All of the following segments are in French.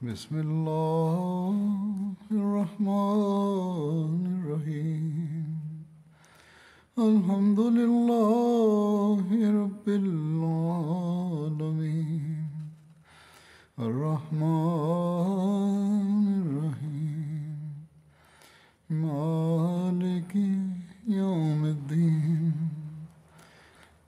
بسم اللہ الرحمن الرحیم الحمد للہ رب العالمین الرحمن الرحیم مالک یوم الدین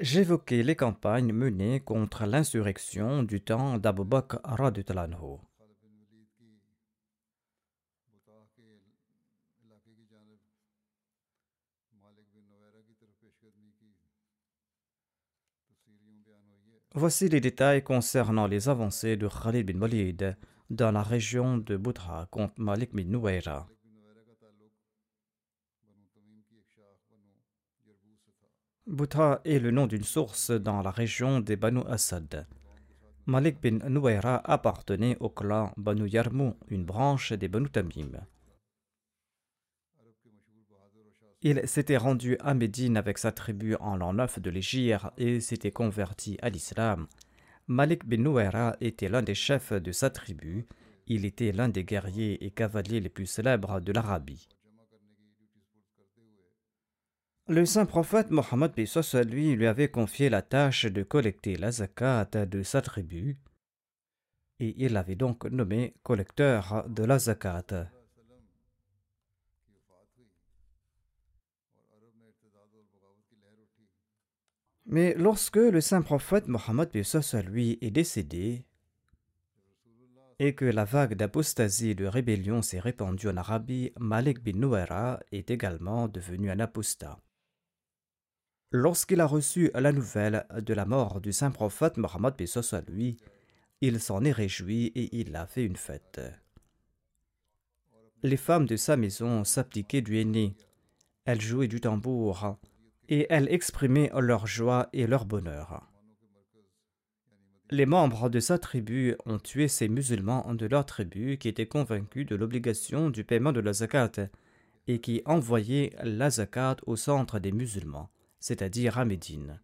J'évoquais les campagnes menées contre l'insurrection du temps d'Abu Bakr radhiyallahu Voici les détails concernant les avancées de Khalid bin Walid dans la région de Boudra contre Malik bin Nouaira. Boudra est le nom d'une source dans la région des Banu Asad. Malik bin Nouaira appartenait au clan Banu Yarmou, une branche des Banu Tamim. Il s'était rendu à Médine avec sa tribu en l'an 9 de l'Égypte et s'était converti à l'islam. Malik bin Nouaira était l'un des chefs de sa tribu. Il était l'un des guerriers et cavaliers les plus célèbres de l'Arabie. Le saint prophète Mohammed lui lui avait confié la tâche de collecter la zakat de sa tribu et il l'avait donc nommé collecteur de la zakat. Mais lorsque le saint prophète Mohammed lui est décédé et que la vague d'apostasie et de rébellion s'est répandue en Arabie, Malik bin Nouara est également devenu un apostat. Lorsqu'il a reçu la nouvelle de la mort du saint prophète Mohammed lui, il s'en est réjoui et il a fait une fête. Les femmes de sa maison s'appliquaient du henné. Elles jouaient du tambour et elles exprimaient leur joie et leur bonheur. Les membres de sa tribu ont tué ces musulmans de leur tribu qui étaient convaincus de l'obligation du paiement de la zakat et qui envoyaient la zakat au centre des musulmans, c'est-à-dire à Médine.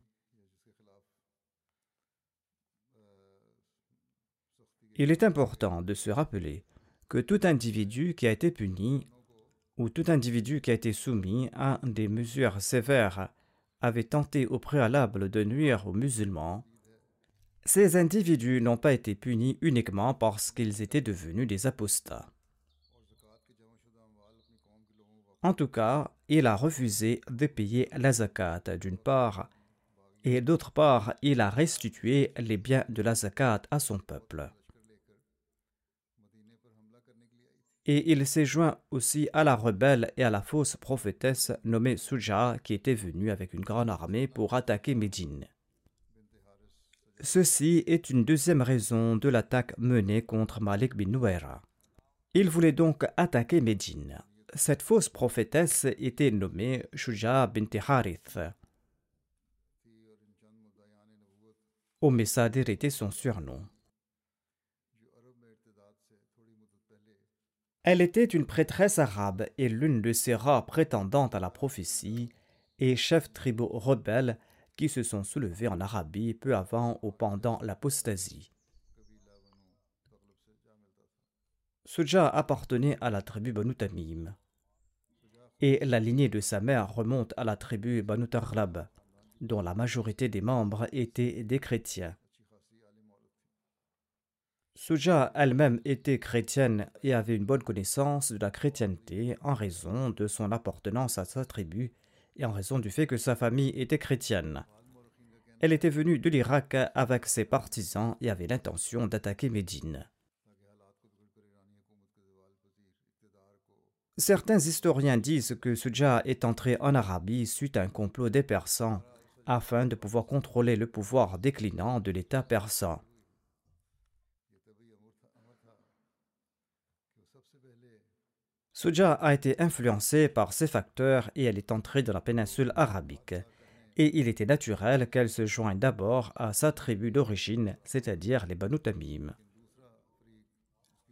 Il est important de se rappeler que tout individu qui a été puni ou tout individu qui a été soumis à des mesures sévères avait tenté au préalable de nuire aux musulmans, ces individus n'ont pas été punis uniquement parce qu'ils étaient devenus des apostats. En tout cas, il a refusé de payer la zakat d'une part, et d'autre part, il a restitué les biens de la zakat à son peuple. Et il s'est joint aussi à la rebelle et à la fausse prophétesse nommée Suja qui était venue avec une grande armée pour attaquer Médine. Ceci est une deuxième raison de l'attaque menée contre Malik bin Nouaira. Il voulait donc attaquer Médine. Cette fausse prophétesse était nommée Shuja bint Harith. Omesadir était son surnom. Elle était une prêtresse arabe et l'une de ces rares prétendantes à la prophétie et chef tribaux rebelles qui se sont soulevés en Arabie peu avant ou pendant l'apostasie. Suja appartenait à la tribu Banu Tamim. Et la lignée de sa mère remonte à la tribu Banu Tarlab, dont la majorité des membres étaient des chrétiens. Suja elle-même était chrétienne et avait une bonne connaissance de la chrétienté en raison de son appartenance à sa tribu et en raison du fait que sa famille était chrétienne. Elle était venue de l'Irak avec ses partisans et avait l'intention d'attaquer Médine. Certains historiens disent que Suja est entré en Arabie suite à un complot des Persans afin de pouvoir contrôler le pouvoir déclinant de l'État persan. Suja a été influencée par ces facteurs et elle est entrée dans la péninsule arabique. Et il était naturel qu'elle se joigne d'abord à sa tribu d'origine, c'est-à-dire les Banu Tamim.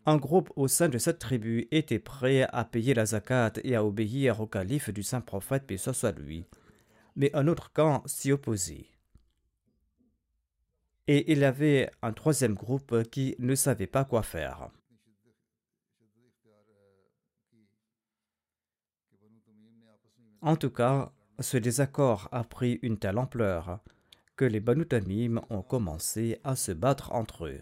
Un groupe au sein de cette tribu était prêt à payer la zakat et à obéir au calife du saint prophète, puis soit lui. Mais un autre camp s'y opposait. Et il y avait un troisième groupe qui ne savait pas quoi faire. En tout cas, ce désaccord a pris une telle ampleur que les Banu Tamim ont commencé à se battre entre eux.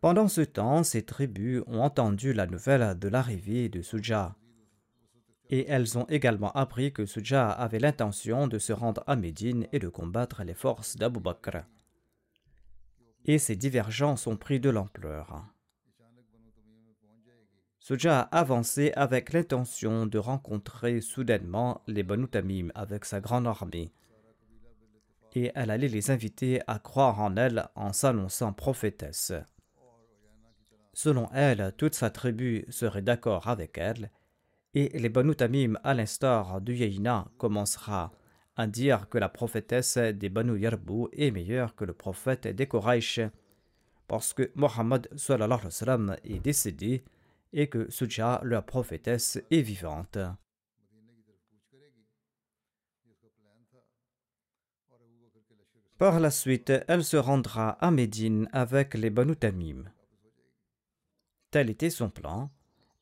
Pendant ce temps, ces tribus ont entendu la nouvelle de l'arrivée de Suja. Et elles ont également appris que Suja avait l'intention de se rendre à Médine et de combattre les forces d'Abu Bakr. Et ces divergences ont pris de l'ampleur. Suja a avancé avec l'intention de rencontrer soudainement les Banu Tamim avec sa grande armée. Et elle allait les inviter à croire en elle en s'annonçant prophétesse. Selon elle, toute sa tribu serait d'accord avec elle, et les Banu Tamim, à l'instar du Yéina, commencera à dire que la prophétesse des Banu Yarbu est meilleure que le prophète des Quraysh, parce que Mohammed est décédé et que Suja, leur prophétesse, est vivante. Par la suite, elle se rendra à Médine avec les Banu Tamim. Tel était son plan,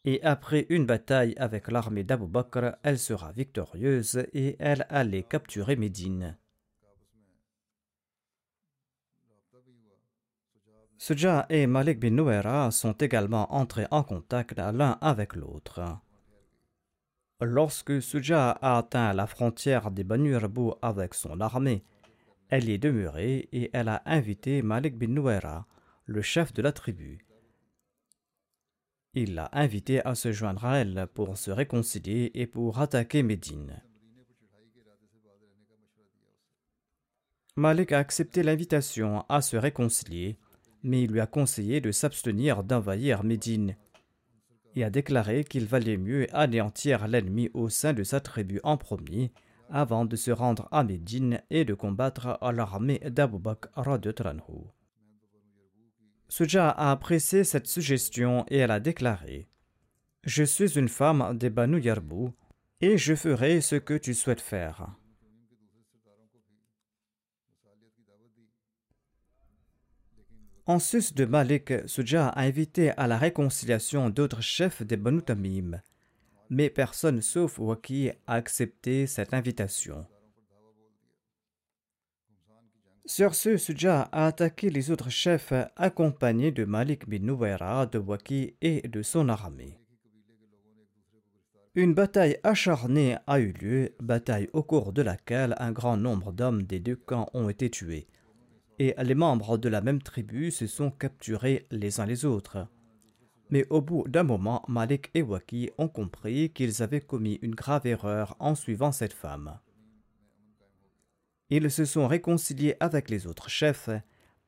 et après une bataille avec l'armée d'Abu Bakr, elle sera victorieuse et elle allait capturer Médine. Suja et Malik bin Nouera sont également entrés en contact l'un avec l'autre. Lorsque Suja a atteint la frontière des Banu avec son armée, elle y est demeurée et elle a invité Malik bin Nouera, le chef de la tribu. Il l'a invité à se joindre à elle pour se réconcilier et pour attaquer Médine. Malik a accepté l'invitation à se réconcilier mais il lui a conseillé de s'abstenir d'envahir Médine et a déclaré qu'il valait mieux anéantir l'ennemi au sein de sa tribu en premier avant de se rendre à Médine et de combattre l'armée d'Abu Bakr Suja a apprécié cette suggestion et elle a déclaré Je suis une femme des Banu Yarbu et je ferai ce que tu souhaites faire. En sus de Malik, Suja a invité à la réconciliation d'autres chefs des Banu Tamim, mais personne sauf Waki a accepté cette invitation. Sur ce, Suja a attaqué les autres chefs accompagnés de Malik bin Nouwaira, de Waki et de son armée. Une bataille acharnée a eu lieu, bataille au cours de laquelle un grand nombre d'hommes des deux camps ont été tués et les membres de la même tribu se sont capturés les uns les autres. Mais au bout d'un moment, Malik et Waki ont compris qu'ils avaient commis une grave erreur en suivant cette femme. Ils se sont réconciliés avec les autres chefs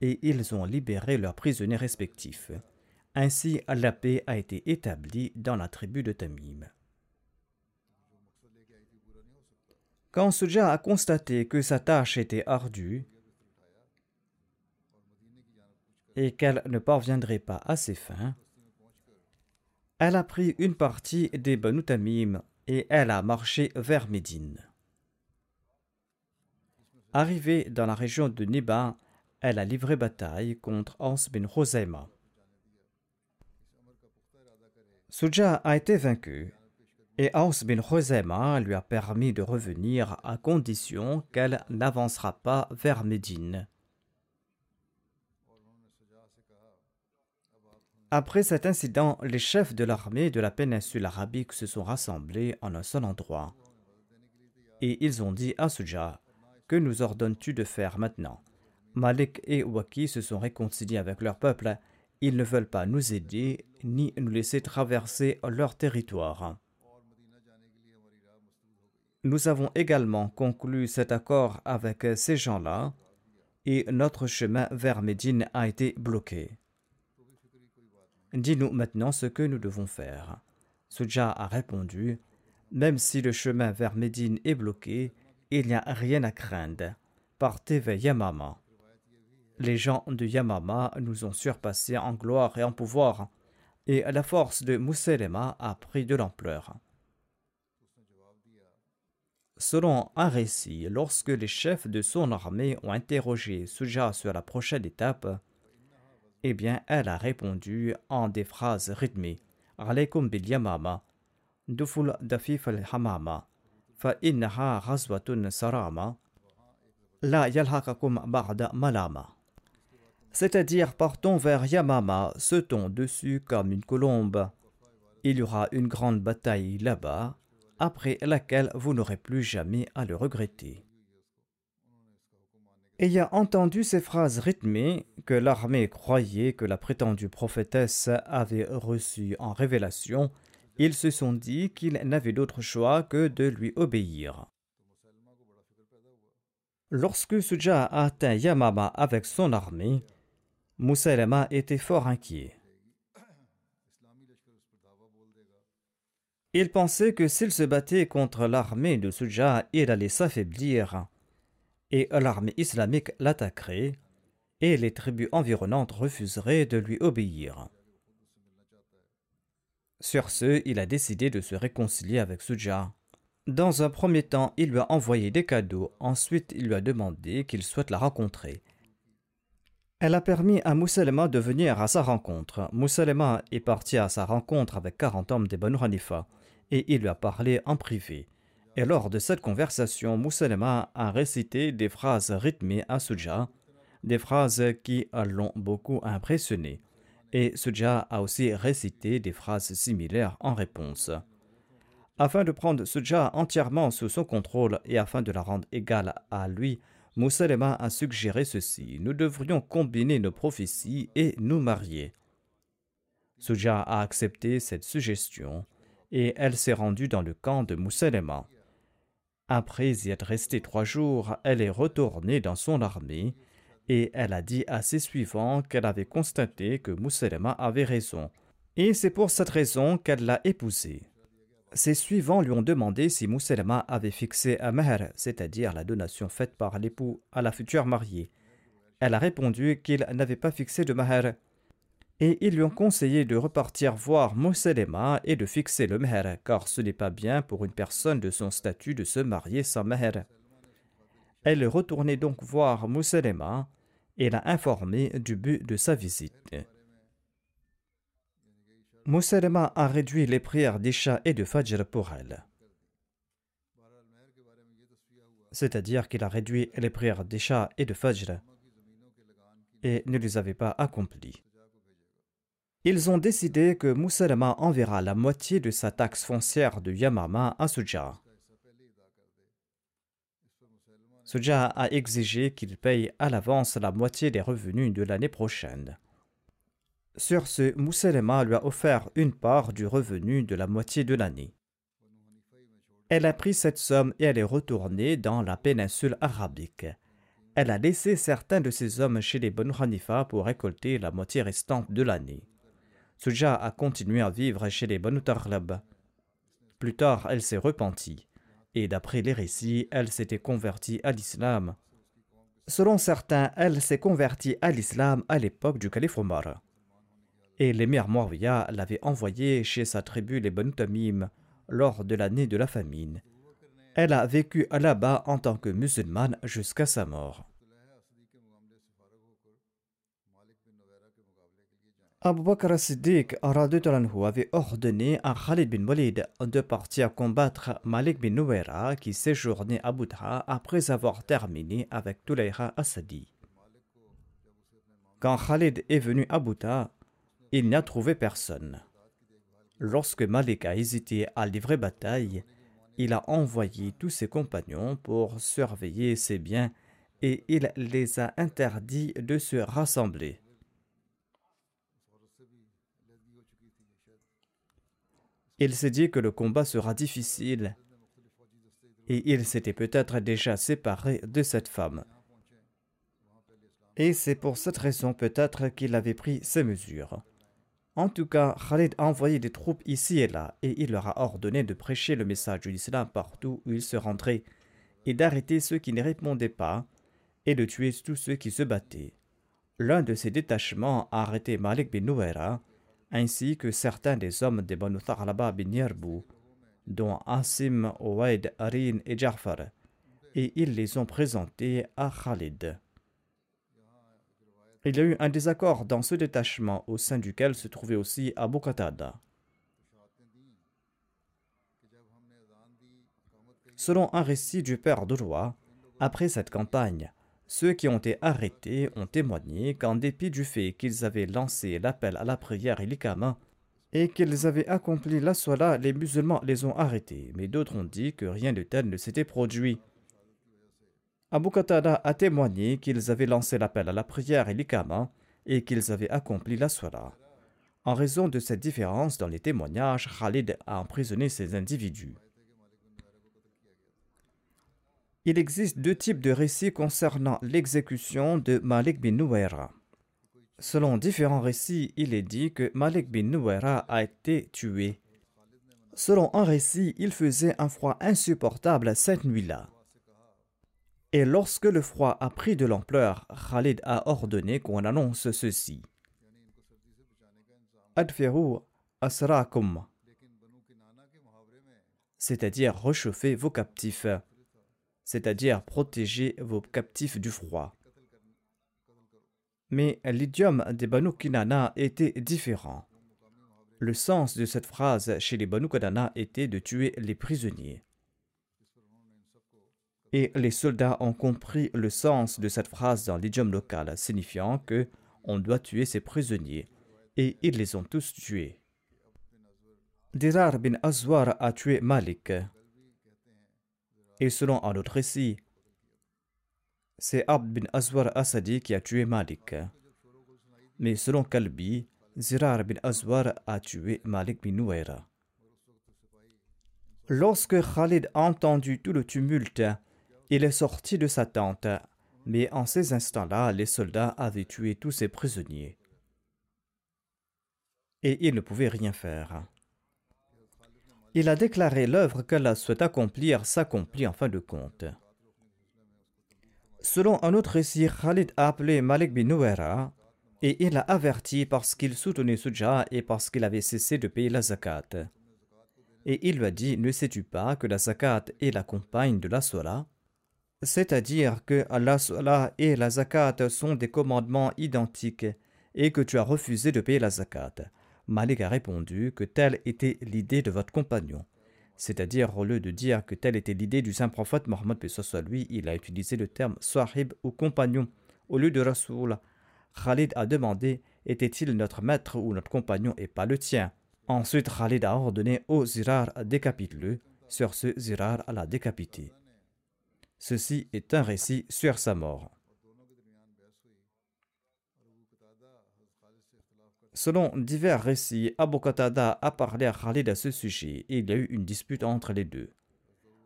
et ils ont libéré leurs prisonniers respectifs. Ainsi, la paix a été établie dans la tribu de Tamim. Quand Suja a constaté que sa tâche était ardue, et qu'elle ne parviendrait pas à ses fins, elle a pris une partie des Banu Tamim et elle a marché vers Médine. Arrivée dans la région de Neba, elle a livré bataille contre Hans bin Khuzaima. Suja a été vaincu et Aus bin Khuzaima lui a permis de revenir à condition qu'elle n'avancera pas vers Médine. Après cet incident, les chefs de l'armée de la péninsule arabique se sont rassemblés en un seul endroit. Et ils ont dit à Suja Que nous ordonnes-tu de faire maintenant? Malik et Waki se sont réconciliés avec leur peuple. Ils ne veulent pas nous aider ni nous laisser traverser leur territoire. Nous avons également conclu cet accord avec ces gens-là et notre chemin vers Médine a été bloqué. Dis-nous maintenant ce que nous devons faire. Suja a répondu Même si le chemin vers Médine est bloqué, il n'y a rien à craindre. Partez vers Yamama. Les gens de Yamama nous ont surpassés en gloire et en pouvoir, et la force de Mousselema a pris de l'ampleur. Selon un récit, lorsque les chefs de son armée ont interrogé Suja sur la prochaine étape, eh bien, elle a répondu en des phrases rythmées. Alaykum bil yamama, duful dafif al hamama, fa ghazwatun sarama, la yalhakakum ba'da malama. C'est-à-dire, partons vers Yamama, sautons dessus comme une colombe. Il y aura une grande bataille là-bas, après laquelle vous n'aurez plus jamais à le regretter. Ayant entendu ces phrases rythmées que l'armée croyait que la prétendue prophétesse avait reçues en révélation, ils se sont dit qu'ils n'avaient d'autre choix que de lui obéir. Lorsque Suja atteint Yamama avec son armée, Moussailama était fort inquiet. Il pensait que s'il se battait contre l'armée de Suja, il allait s'affaiblir et l'armée islamique l'attaquerait et les tribus environnantes refuseraient de lui obéir. Sur ce, il a décidé de se réconcilier avec Suja. Dans un premier temps, il lui a envoyé des cadeaux, ensuite il lui a demandé qu'il souhaite la rencontrer. Elle a permis à Moussalema de venir à sa rencontre. Moussalema est parti à sa rencontre avec 40 hommes des Banu Hanifa et il lui a parlé en privé. Et lors de cette conversation, Moussalema a récité des phrases rythmées à Suja, des phrases qui l'ont beaucoup impressionné. Et Suja a aussi récité des phrases similaires en réponse. Afin de prendre Suja entièrement sous son contrôle et afin de la rendre égale à lui, Moussalema a suggéré ceci Nous devrions combiner nos prophéties et nous marier. Suja a accepté cette suggestion et elle s'est rendue dans le camp de Moussalema. Après y être restée trois jours, elle est retournée dans son armée et elle a dit à ses suivants qu'elle avait constaté que Mousselema avait raison. Et c'est pour cette raison qu'elle l'a épousé. Ses suivants lui ont demandé si Mousselema avait fixé un mahr, c'est-à-dire la donation faite par l'époux à la future mariée. Elle a répondu qu'il n'avait pas fixé de mahr et ils lui ont conseillé de repartir voir Mousselema et de fixer le meher, car ce n'est pas bien pour une personne de son statut de se marier sans meher. Elle est retournée donc voir Mousselema et l'a informé du but de sa visite. Mousselema a réduit les prières d'Isha et de Fajr pour elle. C'est-à-dire qu'il a réduit les prières d'Isha et de Fajr et ne les avait pas accomplies ils ont décidé que Moussalama enverra la moitié de sa taxe foncière de Yamama à Suja. Suja a exigé qu'il paye à l'avance la moitié des revenus de l'année prochaine. Sur ce, Moussalama lui a offert une part du revenu de la moitié de l'année. Elle a pris cette somme et elle est retournée dans la péninsule arabique. Elle a laissé certains de ses hommes chez les Banu Hanifa pour récolter la moitié restante de l'année. Suja a continué à vivre chez les Banu Tarlab. Plus tard, elle s'est repentie, et d'après les récits, elle s'était convertie à l'islam. Selon certains, elle s'est convertie à l'islam à l'époque du calife Omar. Et l'émir Muawiyah l'avait envoyée chez sa tribu les Banu Tamim lors de l'année de la famine. Elle a vécu là-bas en tant que musulmane jusqu'à sa mort. Abu Bakr as-Siddiq avait ordonné à Khalid bin Walid de partir combattre Malik bin Nuwaira qui séjournait à Boudra après avoir terminé avec Tulayha Asadi. Quand Khalid est venu à Boudra, il n'y a trouvé personne. Lorsque Malik a hésité à livrer bataille, il a envoyé tous ses compagnons pour surveiller ses biens et il les a interdits de se rassembler. Il s'est dit que le combat sera difficile et il s'était peut-être déjà séparé de cette femme. Et c'est pour cette raison peut-être qu'il avait pris ces mesures. En tout cas, Khalid a envoyé des troupes ici et là, et il leur a ordonné de prêcher le message de l'islam partout où ils se rendraient, et d'arrêter ceux qui ne répondaient pas, et de tuer tous ceux qui se battaient. L'un de ces détachements a arrêté Malik bin ainsi que certains des hommes des Banu Tharlaba bin Yerbou, dont Asim, Ouaid, Arin et Jafar, et ils les ont présentés à Khalid. Il y a eu un désaccord dans ce détachement au sein duquel se trouvait aussi Abu Qatada. Selon un récit du père de roi, après cette campagne, ceux qui ont été arrêtés ont témoigné qu'en dépit du fait qu'ils avaient lancé l'appel à la prière et l'ikama et qu'ils avaient accompli la sola, les musulmans les ont arrêtés, mais d'autres ont dit que rien de tel ne s'était produit. Abu Qatada a témoigné qu'ils avaient lancé l'appel à la prière et l'ikama et qu'ils avaient accompli la sola. En raison de cette différence dans les témoignages, Khalid a emprisonné ces individus. Il existe deux types de récits concernant l'exécution de Malik bin Nuwaira. Selon différents récits, il est dit que Malik bin Nuwaira a été tué. Selon un récit, il faisait un froid insupportable cette nuit-là. Et lorsque le froid a pris de l'ampleur, Khalid a ordonné qu'on annonce ceci. Adferu asrakum, c'est-à-dire réchauffer vos captifs, c'est-à-dire protéger vos captifs du froid. Mais l'idiome des Banu Kinana était différent. Le sens de cette phrase chez les Banu Kinana était de tuer les prisonniers. Et les soldats ont compris le sens de cette phrase dans l'idiome local, signifiant que on doit tuer ses prisonniers. Et ils les ont tous tués. Dirar bin Azwar a tué Malik. Et selon un autre récit, c'est Abd bin Azwar Asadi qui a tué Malik. Mais selon Kalbi, Zirar bin Azwar a tué Malik bin Nouaira. Lorsque Khalid a entendu tout le tumulte, il est sorti de sa tente, mais en ces instants-là, les soldats avaient tué tous ses prisonniers. Et il ne pouvait rien faire. Il a déclaré l'œuvre qu'Allah souhaite accomplir s'accomplit en fin de compte. Selon un autre récit, Khalid a appelé Malik bin Nouera et il l'a averti parce qu'il soutenait Suja et parce qu'il avait cessé de payer la zakat. Et il lui a dit Ne sais-tu pas que la zakat est la compagne de la sola? C'est-à-dire que Allah et la zakat sont des commandements identiques et que tu as refusé de payer la zakat. Malik a répondu que telle était l'idée de votre compagnon. C'est-à-dire, au lieu de dire que telle était l'idée du saint prophète Mohammed, soit lui, il a utilisé le terme sahib ou compagnon au lieu de Rasoul. Khalid a demandé était-il notre maître ou notre compagnon et pas le tien? Ensuite, Khalid a ordonné au Zirar décapite-le. Sur ce, Zirar l'a décapité. Ceci est un récit sur sa mort. Selon divers récits, Abu Qatada a parlé à Khalid à ce sujet et il y a eu une dispute entre les deux.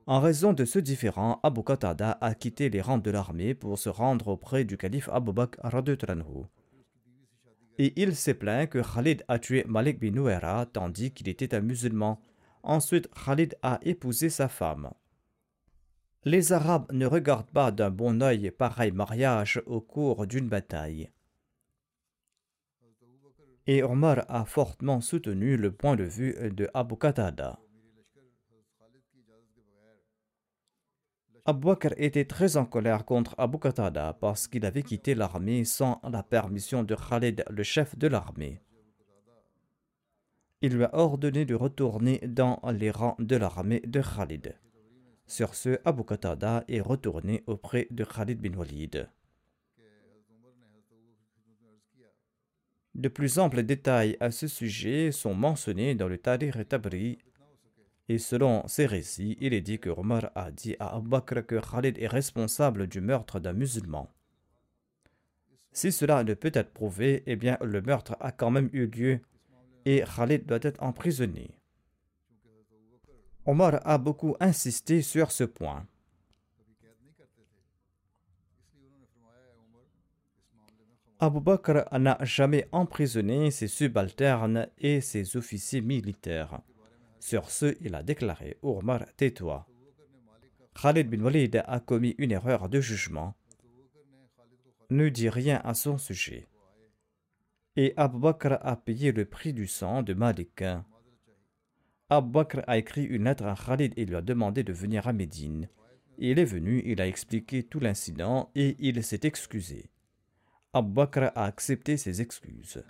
En raison de ce différend, Abu Qatada a quitté les rangs de l'armée pour se rendre auprès du calife Abu Bakr Et il s'est plaint que Khalid a tué Malik bin Nouera tandis qu'il était un musulman. Ensuite, Khalid a épousé sa femme. Les Arabes ne regardent pas d'un bon œil pareil mariage au cours d'une bataille. Et Omar a fortement soutenu le point de vue de Abu Qatada. Abu Bakr était très en colère contre Abu Qatada parce qu'il avait quitté l'armée sans la permission de Khalid, le chef de l'armée. il lui a ordonné de retourner dans les rangs de l'armée de Khalid. Sur ce, Abu Qatada est retourné auprès de Khalid bin Walid. De plus amples détails à ce sujet sont mentionnés dans le Tariq Tabri et selon ces récits, il est dit que Omar a dit à Abu Bakr que Khalid est responsable du meurtre d'un musulman. Si cela ne peut être prouvé, eh bien le meurtre a quand même eu lieu et Khalid doit être emprisonné. Omar a beaucoup insisté sur ce point. Abu Bakr n'a jamais emprisonné ses subalternes et ses officiers militaires. Sur ce, il a déclaré Omar, tais-toi. Khalid bin Walid a commis une erreur de jugement. Ne dis rien à son sujet. Et Abu Bakr a payé le prix du sang de Malik. Abu Bakr a écrit une lettre à Khalid et lui a demandé de venir à Médine. Il est venu, il a expliqué tout l'incident et il s'est excusé. Abu Bakr a accepté ses excuses.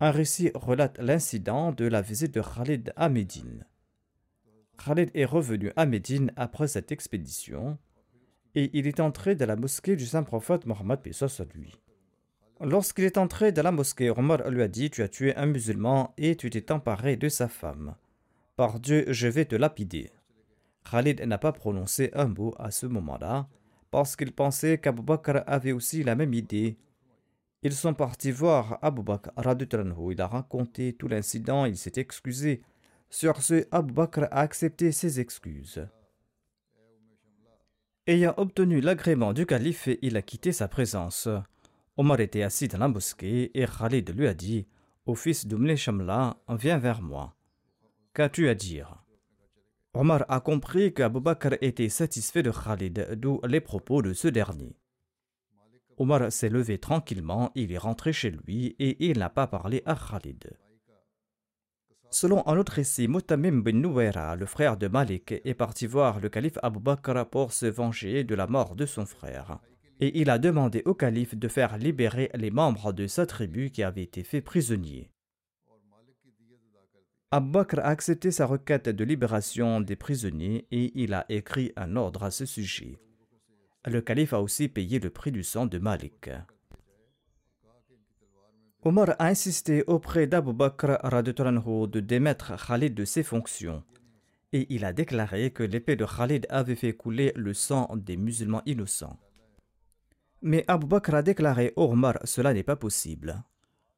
Un récit relate l'incident de la visite de Khalid à Médine. Khalid est revenu à Médine après cette expédition et il est entré dans la mosquée du saint prophète Mohammed à lui. Lorsqu'il est entré dans la mosquée, Omar lui a dit Tu as tué un musulman et tu t'es emparé de sa femme. Par Dieu, je vais te lapider. Khalid n'a pas prononcé un mot à ce moment-là parce qu'il pensait qu'Abu avait aussi la même idée. Ils sont partis voir Abu Bakr. Il a raconté tout l'incident, il s'est excusé. Sur ce, Abu Bakr a accepté ses excuses. Ayant obtenu l'agrément du calife, il a quitté sa présence. Omar était assis dans la mosquée et Khalid lui a dit Au fils d'Umle Shamla, viens vers moi. Qu'as-tu à dire? Omar a compris qu'Abu Bakr était satisfait de Khalid, d'où les propos de ce dernier. Omar s'est levé tranquillement, il est rentré chez lui et il n'a pas parlé à Khalid. Selon un autre récit, Mutamim bin Nuwaira, le frère de Malik, est parti voir le calife Abu Bakr pour se venger de la mort de son frère et il a demandé au calife de faire libérer les membres de sa tribu qui avaient été faits prisonniers. Abu Bakr a accepté sa requête de libération des prisonniers et il a écrit un ordre à ce sujet. Le calife a aussi payé le prix du sang de Malik. Omar a insisté auprès d'Abu Bakr de démettre Khalid de ses fonctions et il a déclaré que l'épée de Khalid avait fait couler le sang des musulmans innocents. Mais Abu Bakr a déclaré au Omar Cela n'est pas possible.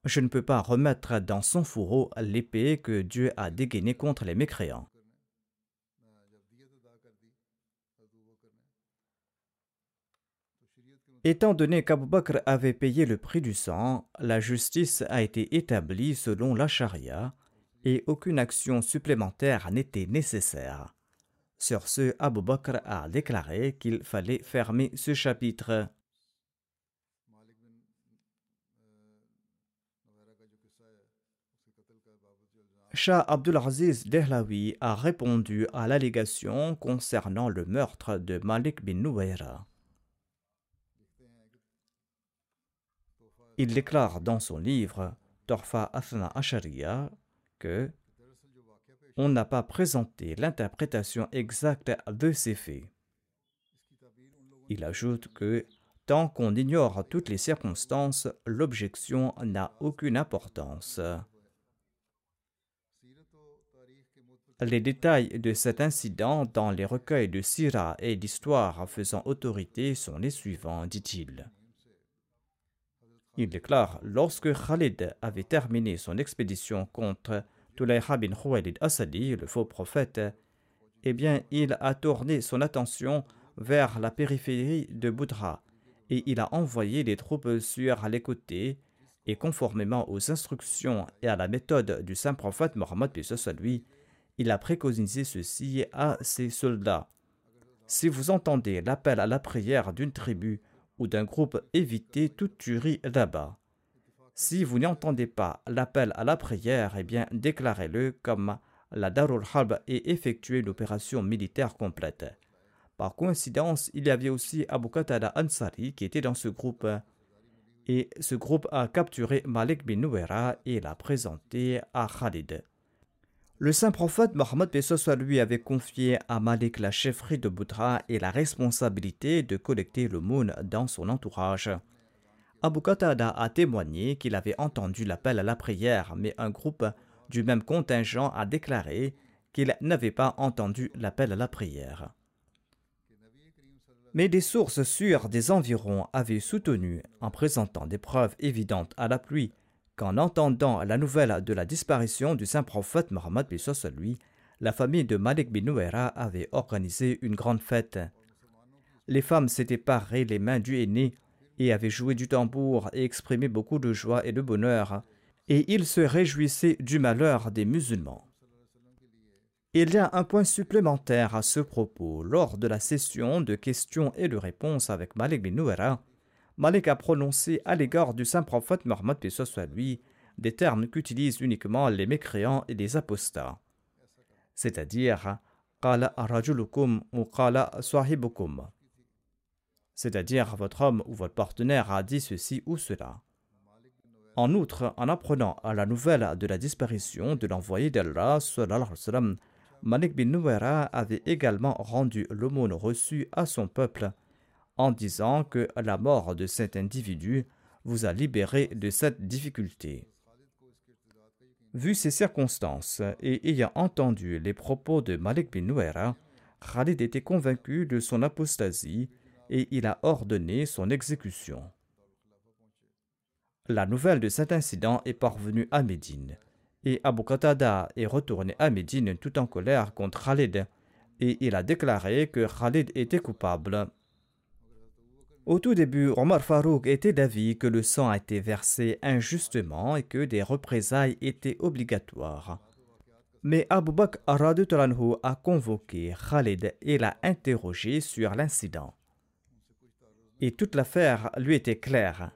Je ne peux pas remettre dans son fourreau l'épée que Dieu a dégainée contre les mécréants. Étant donné qu'Abu Bakr avait payé le prix du sang, la justice a été établie selon la charia et aucune action supplémentaire n'était nécessaire. Sur ce, Abu Bakr a déclaré qu'il fallait fermer ce chapitre. Shah Abdulaziz Dehlawi a répondu à l'allégation concernant le meurtre de Malik bin Nuwaira. Il déclare dans son livre Torfa Athna Asharia que on n'a pas présenté l'interprétation exacte de ces faits. Il ajoute que tant qu'on ignore toutes les circonstances, l'objection n'a aucune importance. Les détails de cet incident dans les recueils de Syrah et d'histoire faisant autorité sont les suivants, dit-il. Il déclare Lorsque Khalid avait terminé son expédition contre Tulayha bin Khuwaylid Asadi, le faux prophète, eh bien, il a tourné son attention vers la périphérie de Boudra et il a envoyé des troupes sur les côtés et conformément aux instructions et à la méthode du saint prophète Mohammed lui, il a préconisé ceci à ses soldats. Si vous entendez l'appel à la prière d'une tribu ou d'un groupe, évitez toute tuerie là-bas. Si vous n'entendez pas l'appel à la prière, eh bien déclarez-le comme la Darul Harb et effectuez l'opération militaire complète. Par coïncidence, il y avait aussi Abu Qatada Ansari qui était dans ce groupe. et ce groupe a capturé Malik bin Nouera et l'a présenté à Khalid. Le saint prophète Mohammed soit lui avait confié à Malik la chefferie de Boudra et la responsabilité de collecter le moon dans son entourage. Abu Qatada a témoigné qu'il avait entendu l'appel à la prière, mais un groupe du même contingent a déclaré qu'il n'avait pas entendu l'appel à la prière. Mais des sources sûres des environs avaient soutenu, en présentant des preuves évidentes à la pluie, qu'en entendant la nouvelle de la disparition du saint prophète Mohammed lui, la famille de Malik bin Nouera avait organisé une grande fête. Les femmes s'étaient parées les mains du aîné et avaient joué du tambour et exprimé beaucoup de joie et de bonheur, et ils se réjouissaient du malheur des musulmans. Il y a un point supplémentaire à ce propos. Lors de la session de questions et de réponses avec Malik bin Nouera, Malik a prononcé à l'égard du saint prophète Mohammed soit lui des termes qu'utilisent uniquement les mécréants et les apostats, c'est-à-dire c'est-à-dire votre homme ou votre partenaire a dit ceci ou cela. En outre, en apprenant à la nouvelle de la disparition de l'envoyé d'Allah, Malik bin Nouera avait également rendu l'aumône reçue à son peuple en disant que la mort de cet individu vous a libéré de cette difficulté. Vu ces circonstances et ayant entendu les propos de Malik bin Nouera, Khalid était convaincu de son apostasie et il a ordonné son exécution. La nouvelle de cet incident est parvenue à Médine et Abu Qatada est retourné à Médine tout en colère contre Khalid et il a déclaré que Khalid était coupable. Au tout début, Omar Farouk était d'avis que le sang a été versé injustement et que des représailles étaient obligatoires. Mais Abu Bakr a convoqué Khalid et l'a interrogé sur l'incident. Et toute l'affaire lui était claire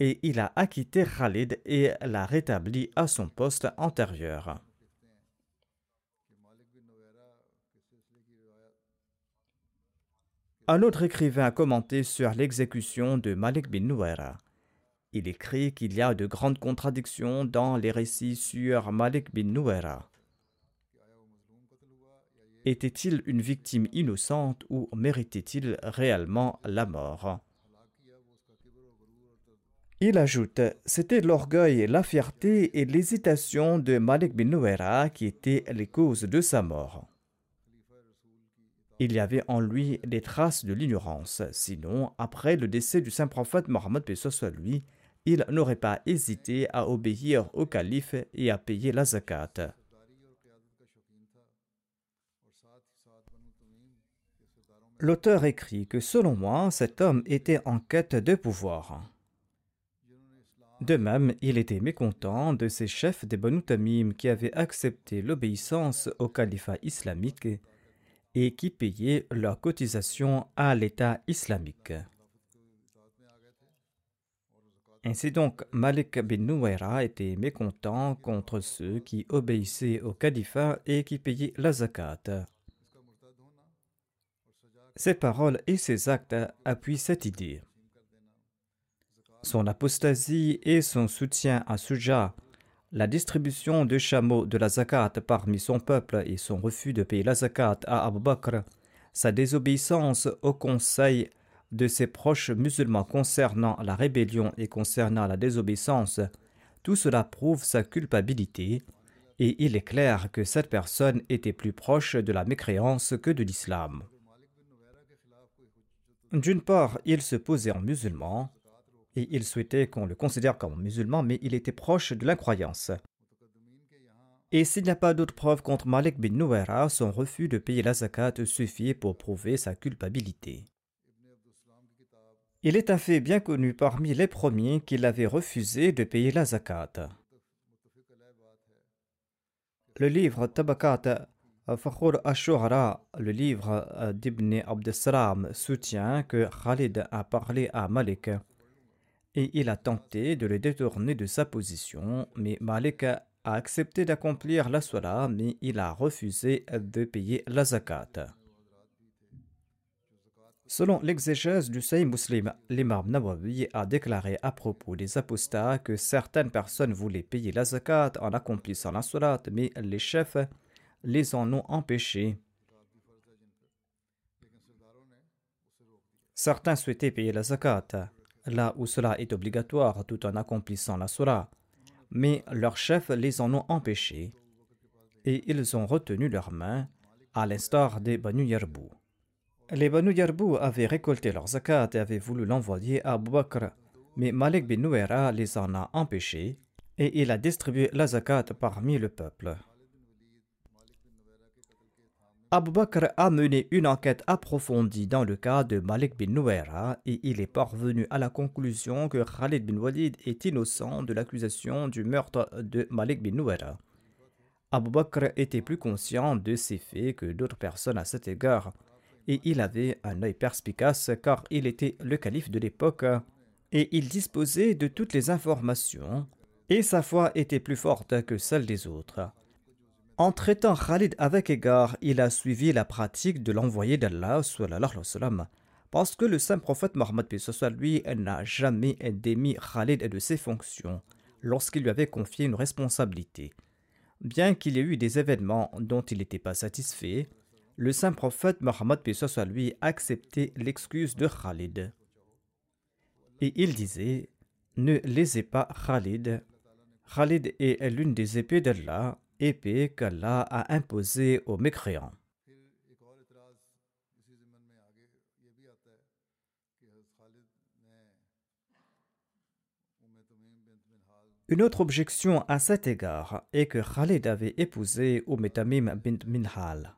et il a acquitté Khalid et l'a rétabli à son poste antérieur. Un autre écrivain a commenté sur l'exécution de Malik bin Nouera. Il écrit qu'il y a de grandes contradictions dans les récits sur Malik bin Nouera. Était-il une victime innocente ou méritait-il réellement la mort? Il ajoute C'était l'orgueil, la fierté et l'hésitation de Malik bin Nouera qui étaient les causes de sa mort. Il y avait en lui des traces de l'ignorance, sinon, après le décès du saint prophète Mohammed soit lui, il n'aurait pas hésité à obéir au calife et à payer la zakat. L'auteur écrit que selon moi, cet homme était en quête de pouvoir. De même, il était mécontent de ces chefs des Banu Tamim qui avaient accepté l'obéissance au califat islamique et qui payaient leurs cotisations à l'État islamique. Ainsi donc, Malik bin Nouaira était mécontent contre ceux qui obéissaient au califat et qui payaient la zakat. Ces paroles et ces actes appuient cette idée. Son apostasie et son soutien à Suja, la distribution de chameaux de la zakat parmi son peuple et son refus de payer la zakat à Abu Bakr, sa désobéissance au conseil de ses proches musulmans concernant la rébellion et concernant la désobéissance, tout cela prouve sa culpabilité, et il est clair que cette personne était plus proche de la mécréance que de l'islam. D'une part, il se posait en musulman, et il souhaitait qu'on le considère comme musulman, mais il était proche de l'incroyance. Et s'il n'y a pas d'autre preuve contre Malik bin Nouera, son refus de payer la zakat suffit pour prouver sa culpabilité. Il est un fait bien connu parmi les premiers qu'il avait refusé de payer la zakat. Le livre Tabakat Fakhur Ashura, le livre d'Ibn Abdeslam, soutient que Khalid a parlé à Malik et il a tenté de le détourner de sa position, mais Malik a accepté d'accomplir la sola, mais il a refusé de payer la zakat. Selon l'exégèse du Sahih Muslim, l'imam Nawawi a déclaré à propos des apostats que certaines personnes voulaient payer la zakat en accomplissant la salat, mais les chefs les en ont empêchés. Certains souhaitaient payer la zakat, là où cela est obligatoire tout en accomplissant la salat, mais leurs chefs les en ont empêchés et ils ont retenu leurs mains, à l'instar des Banu Yarbou. Les Banu Yarbou avaient récolté leur zakat et avaient voulu l'envoyer à Abu mais Malik bin Nouera les en a empêchés et il a distribué la zakat parmi le peuple. Abu Bakr a mené une enquête approfondie dans le cas de Malik bin Nouera et il est parvenu à la conclusion que Khalid bin Walid est innocent de l'accusation du meurtre de Malik bin Nouera. Abu Bakr était plus conscient de ces faits que d'autres personnes à cet égard et il avait un œil perspicace car il était le calife de l'époque et il disposait de toutes les informations et sa foi était plus forte que celle des autres. En traitant Khalid avec égard, il a suivi la pratique de l'envoyé d'Allah parce que le saint prophète Mohammed lui n'a jamais démis Khalid de ses fonctions lorsqu'il lui avait confié une responsabilité. Bien qu'il y ait eu des événements dont il n'était pas satisfait, le saint prophète Mohammed lui acceptait l'excuse de Khalid. Et il disait Ne lésez pas Khalid. Khalid est l'une des épées d'Allah, épée qu'Allah a imposée aux mécréants. Une autre objection à cet égard est que Khalid avait épousé Umetamim bint Minhal.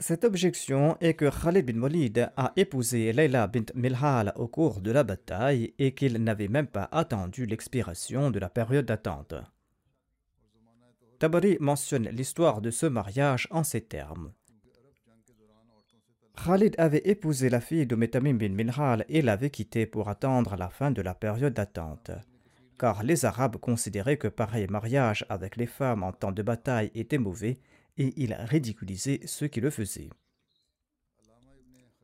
Cette objection est que Khalid bin Walid a épousé Layla bint Milhal au cours de la bataille et qu'il n'avait même pas attendu l'expiration de la période d'attente. Tabari mentionne l'histoire de ce mariage en ces termes. Khalid avait épousé la fille de Metamim bin Minhal et l'avait quittée pour attendre la fin de la période d'attente. Car les Arabes considéraient que pareil mariage avec les femmes en temps de bataille était mauvais et il ridiculisait ceux qui le faisaient.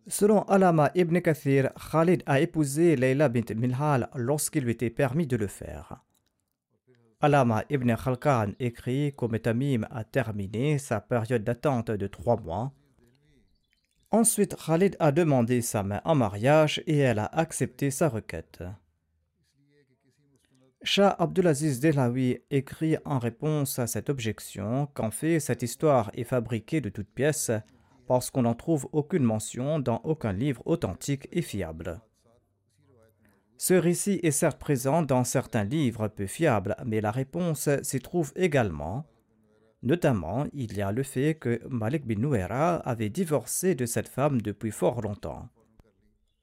Selon Alama ibn Kathir, Khalid a épousé Layla bint Minhal lorsqu'il lui était permis de le faire. Alama ibn Khalkan écrit qu'Oum a terminé sa période d'attente de trois mois Ensuite, Khalid a demandé sa main en mariage et elle a accepté sa requête. Shah Abdulaziz Dehlawi écrit en réponse à cette objection qu'en fait cette histoire est fabriquée de toutes pièces parce qu'on n'en trouve aucune mention dans aucun livre authentique et fiable. Ce récit est certes présent dans certains livres peu fiables, mais la réponse s'y trouve également Notamment, il y a le fait que Malik bin Nouera avait divorcé de cette femme depuis fort longtemps.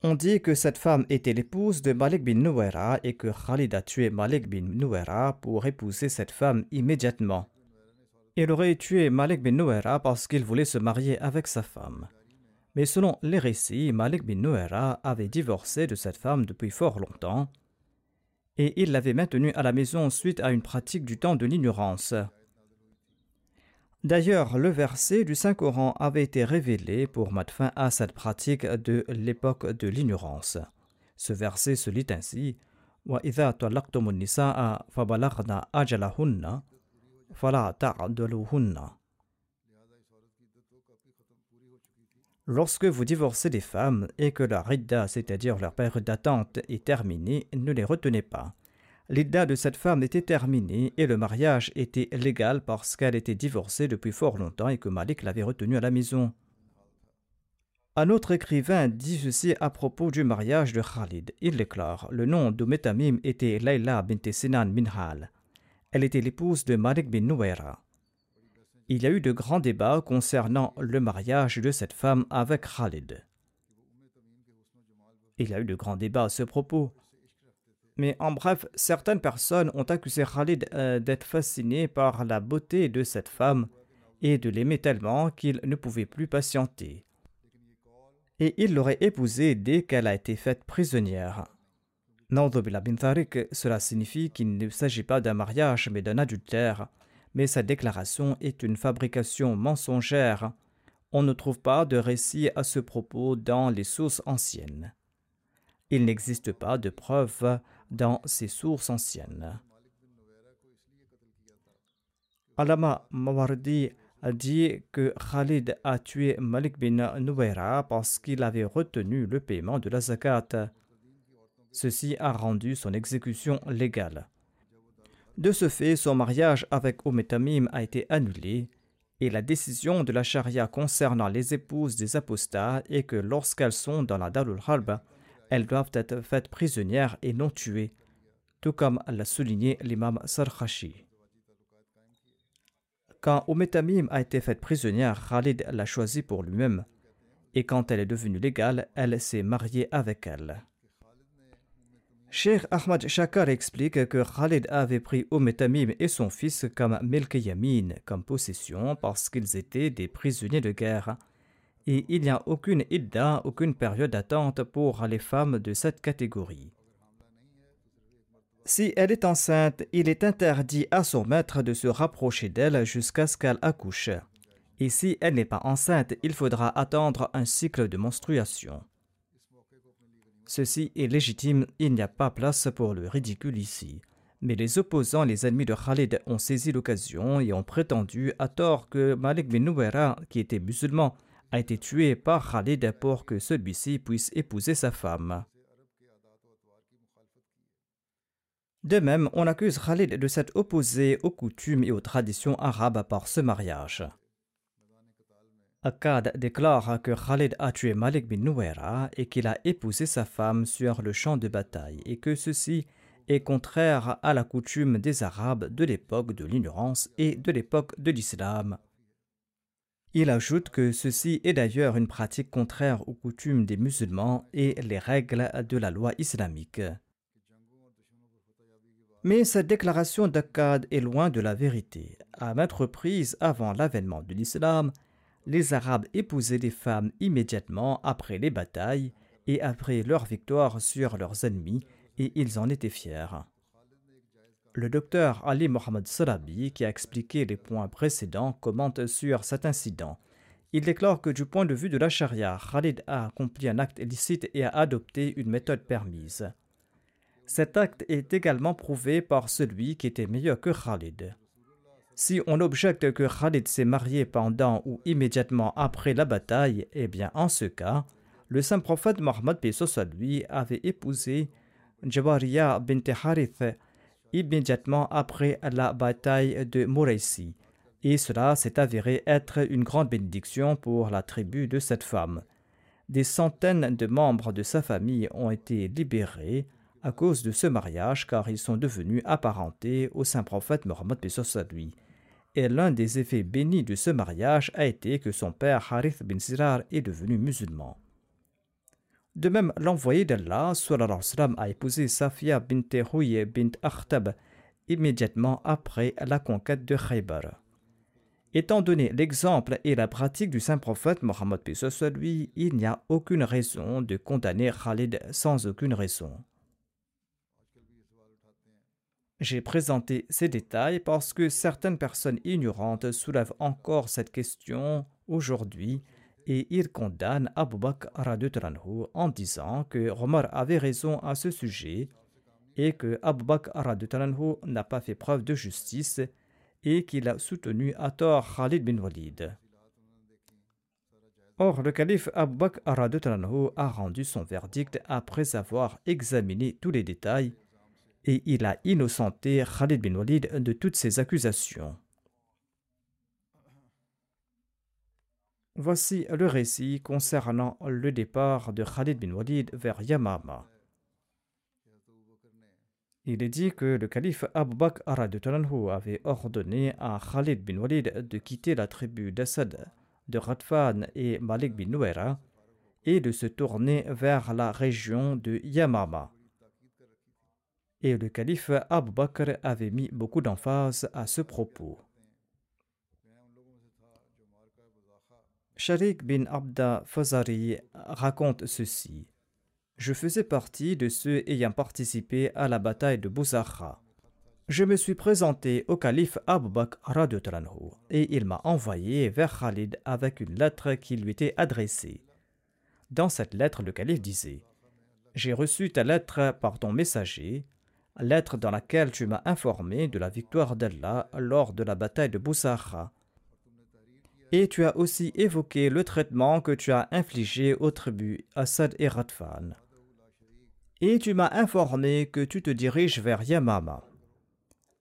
On dit que cette femme était l'épouse de Malik bin Nouera et que Khalid a tué Malik bin Nouera pour épouser cette femme immédiatement. Il aurait tué Malik bin Nouera parce qu'il voulait se marier avec sa femme. Mais selon les récits, Malik bin Nouera avait divorcé de cette femme depuis fort longtemps et il l'avait maintenue à la maison suite à une pratique du temps de l'ignorance. D'ailleurs, le verset du Saint-Coran avait été révélé pour mettre fin à cette pratique de l'époque de l'ignorance. Ce verset se lit ainsi Lorsque vous divorcez des femmes et que la ridda, c'est-à-dire leur période d'attente, est terminée, ne les retenez pas. L'idée de cette femme était terminée et le mariage était légal parce qu'elle était divorcée depuis fort longtemps et que Malik l'avait retenue à la maison. Un autre écrivain dit ceci à propos du mariage de Khalid. Il déclare Le nom de Metamim était Layla bint Sinan Minhal. Elle était l'épouse de Malik bin Nouera. Il y a eu de grands débats concernant le mariage de cette femme avec Khalid. Il y a eu de grands débats à ce propos. Mais en bref, certaines personnes ont accusé Khalid euh, d'être fasciné par la beauté de cette femme et de l'aimer tellement qu'il ne pouvait plus patienter. Et il l'aurait épousée dès qu'elle a été faite prisonnière. cela signifie qu'il ne s'agit pas d'un mariage mais d'un adultère, mais cette déclaration est une fabrication mensongère. On ne trouve pas de récit à ce propos dans les sources anciennes. Il n'existe pas de preuves dans ces sources anciennes. Alama Mawardi a dit que Khalid a tué Malik bin Nuwaira parce qu'il avait retenu le paiement de la zakat. Ceci a rendu son exécution légale. De ce fait, son mariage avec Ometamim a été annulé et la décision de la charia concernant les épouses des apostats est que lorsqu'elles sont dans la Darul Harb, elles doivent être faites prisonnières et non tuées, tout comme l'a souligné l'imam Sarkhashi. Quand Ometamim a été faite prisonnière, Khalid l'a choisie pour lui-même, et quand elle est devenue légale, elle s'est mariée avec elle. Sheikh Ahmad Shakar explique que Khalid avait pris Ometamim et son fils comme Milk Yamin, comme possession, parce qu'ils étaient des prisonniers de guerre. Et il n'y a aucune idda, aucune période d'attente pour les femmes de cette catégorie. Si elle est enceinte, il est interdit à son maître de se rapprocher d'elle jusqu'à ce qu'elle accouche. Et si elle n'est pas enceinte, il faudra attendre un cycle de menstruation. Ceci est légitime, il n'y a pas place pour le ridicule ici. Mais les opposants, les ennemis de Khalid, ont saisi l'occasion et ont prétendu à tort que Malik bin qui était musulman, a été tué par Khalid pour que celui-ci puisse épouser sa femme. De même, on accuse Khalid de s'être opposé aux coutumes et aux traditions arabes par ce mariage. Akkad déclare que Khalid a tué Malik bin Nouera et qu'il a épousé sa femme sur le champ de bataille et que ceci est contraire à la coutume des Arabes de l'époque de l'ignorance et de l'époque de l'islam. Il ajoute que ceci est d'ailleurs une pratique contraire aux coutumes des musulmans et les règles de la loi islamique. Mais cette déclaration d'Akkad est loin de la vérité. À maintes reprises avant l'avènement de l'islam, les Arabes épousaient des femmes immédiatement après les batailles et après leur victoire sur leurs ennemis, et ils en étaient fiers. Le docteur Ali Mohamed Salabi, qui a expliqué les points précédents, commente sur cet incident. Il déclare que du point de vue de la charia, Khalid a accompli un acte illicite et a adopté une méthode permise. Cet acte est également prouvé par celui qui était meilleur que Khalid. Si on objecte que Khalid s'est marié pendant ou immédiatement après la bataille, eh bien en ce cas, le saint prophète Mohammed lui avait épousé Jawariya bint Harith immédiatement après la bataille de Mouraisi, et cela s'est avéré être une grande bénédiction pour la tribu de cette femme. Des centaines de membres de sa famille ont été libérés à cause de ce mariage car ils sont devenus apparentés au saint prophète Mohammed lui et l'un des effets bénis de ce mariage a été que son père Harith bin Sirar est devenu musulman. De même, l'envoyé d'Allah a épousé Safia bint Houye bint Akhtab immédiatement après la conquête de Khaybar. Étant donné l'exemple et la pratique du saint prophète Mohammed lui, il n'y a aucune raison de condamner Khalid sans aucune raison. J'ai présenté ces détails parce que certaines personnes ignorantes soulèvent encore cette question aujourd'hui et ils condamnent Abu Bakr en disant que Omar avait raison à ce sujet et que Abu Bakr n'a pas fait preuve de justice et qu'il a soutenu à tort Khalid bin Walid. Or, le calife Abu Bakr a rendu son verdict après avoir examiné tous les détails et il a innocenté Khalid bin Walid de toutes ces accusations. Voici le récit concernant le départ de Khalid bin Walid vers Yamama. Il est dit que le calife Abu Bakr avait ordonné à Khalid bin Walid de quitter la tribu d'Assad, de Radfan et Malik bin Nouera et de se tourner vers la région de Yamama et le calife Abu Bakr avait mis beaucoup d'emphase à ce propos. Sharik bin Abda Fazari raconte ceci. Je faisais partie de ceux ayant participé à la bataille de Bouzakha. Je me suis présenté au calife Abu Bakr et il m'a envoyé vers Khalid avec une lettre qui lui était adressée. Dans cette lettre, le calife disait J'ai reçu ta lettre par ton messager, lettre dans laquelle tu m'as informé de la victoire d'Allah lors de la bataille de Boussara. Et tu as aussi évoqué le traitement que tu as infligé aux tribus Assad et Radfan. Et tu m'as informé que tu te diriges vers Yamama.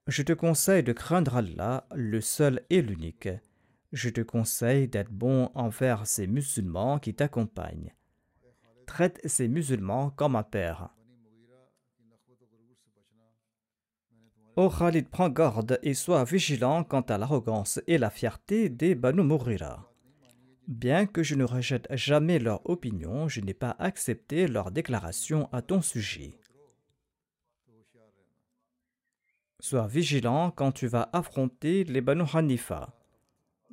Je te conseille de craindre Allah, le seul et l'unique. Je te conseille d'être bon envers ces musulmans qui t'accompagnent. Traite ces musulmans comme un père. Ô Khalid, prends garde et sois vigilant quant à l'arrogance et la fierté des Banu Mourira. Bien que je ne rejette jamais leur opinion, je n'ai pas accepté leur déclaration à ton sujet. Sois vigilant quand tu vas affronter les Banu Hanifa.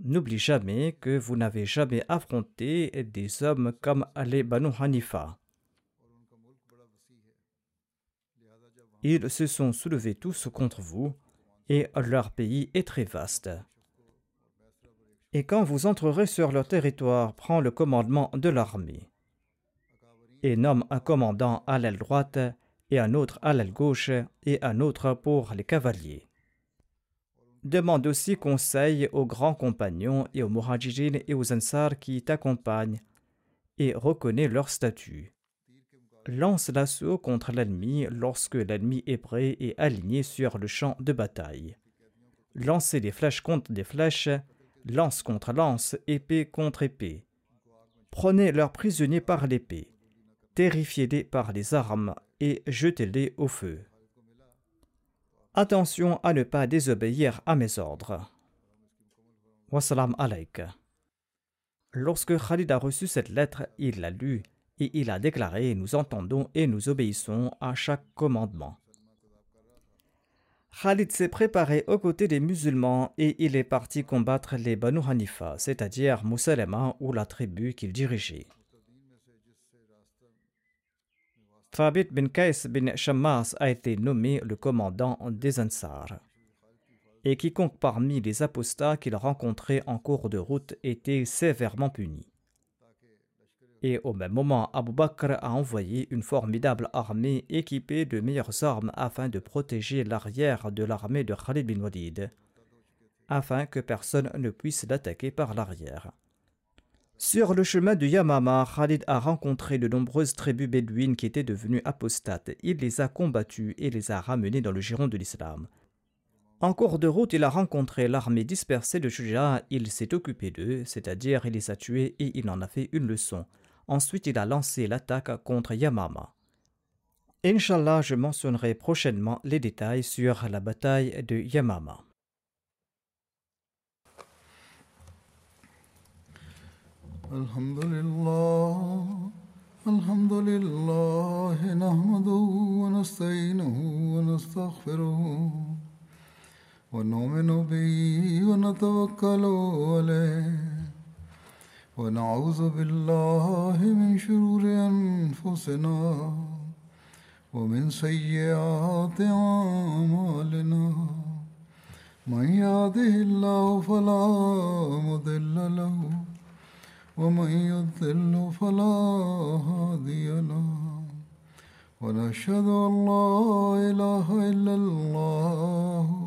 N'oublie jamais que vous n'avez jamais affronté des hommes comme les Banu Hanifa. Ils se sont soulevés tous contre vous, et leur pays est très vaste. Et quand vous entrerez sur leur territoire, prends le commandement de l'armée, et nomme un commandant à l'aile droite et un autre à l'aile gauche et un autre pour les cavaliers. Demande aussi conseil aux grands compagnons et aux muhajirin et aux ansar qui t'accompagnent et reconnais leur statut. Lance l'assaut contre l'ennemi lorsque l'ennemi est prêt et aligné sur le champ de bataille. Lancez des flèches contre des flèches, lance contre lance, épée contre épée. Prenez leurs prisonniers par l'épée, terrifiez-les par les armes et jetez-les au feu. Attention à ne pas désobéir à mes ordres. Wassalam alaik. Lorsque Khalid a reçu cette lettre, il l'a lue et il a déclaré Nous entendons et nous obéissons à chaque commandement. Khalid s'est préparé aux côtés des musulmans et il est parti combattre les Banu Hanifa, c'est-à-dire Moussalema ou la tribu qu'il dirigeait. Thabit bin Qais bin Shammas a été nommé le commandant des Ansar. Et quiconque parmi les apostats qu'il rencontrait en cours de route était sévèrement puni. Et au même moment, Abu Bakr a envoyé une formidable armée équipée de meilleures armes afin de protéger l'arrière de l'armée de Khalid bin Walid, afin que personne ne puisse l'attaquer par l'arrière. Sur le chemin de Yamama, Khalid a rencontré de nombreuses tribus bédouines qui étaient devenues apostates. Il les a combattues et les a ramenées dans le giron de l'islam. En cours de route, il a rencontré l'armée dispersée de Shuja. Il s'est occupé d'eux, c'est-à-dire il les a tués et il en a fait une leçon. Ensuite, il a lancé l'attaque contre Yamama. Inch'Allah, je mentionnerai prochainement les détails sur la bataille de Yamama. الحمد لله الحمد لله نحمده ونستعينه ونستغفره ونؤمن به ونتوكل عليه ونعوذ بالله من شرور أنفسنا ومن سيئات أعمالنا. من يهده الله فلا مضل له ومن يضل فلا هادي له. ونشهد أن لا إله إلا الله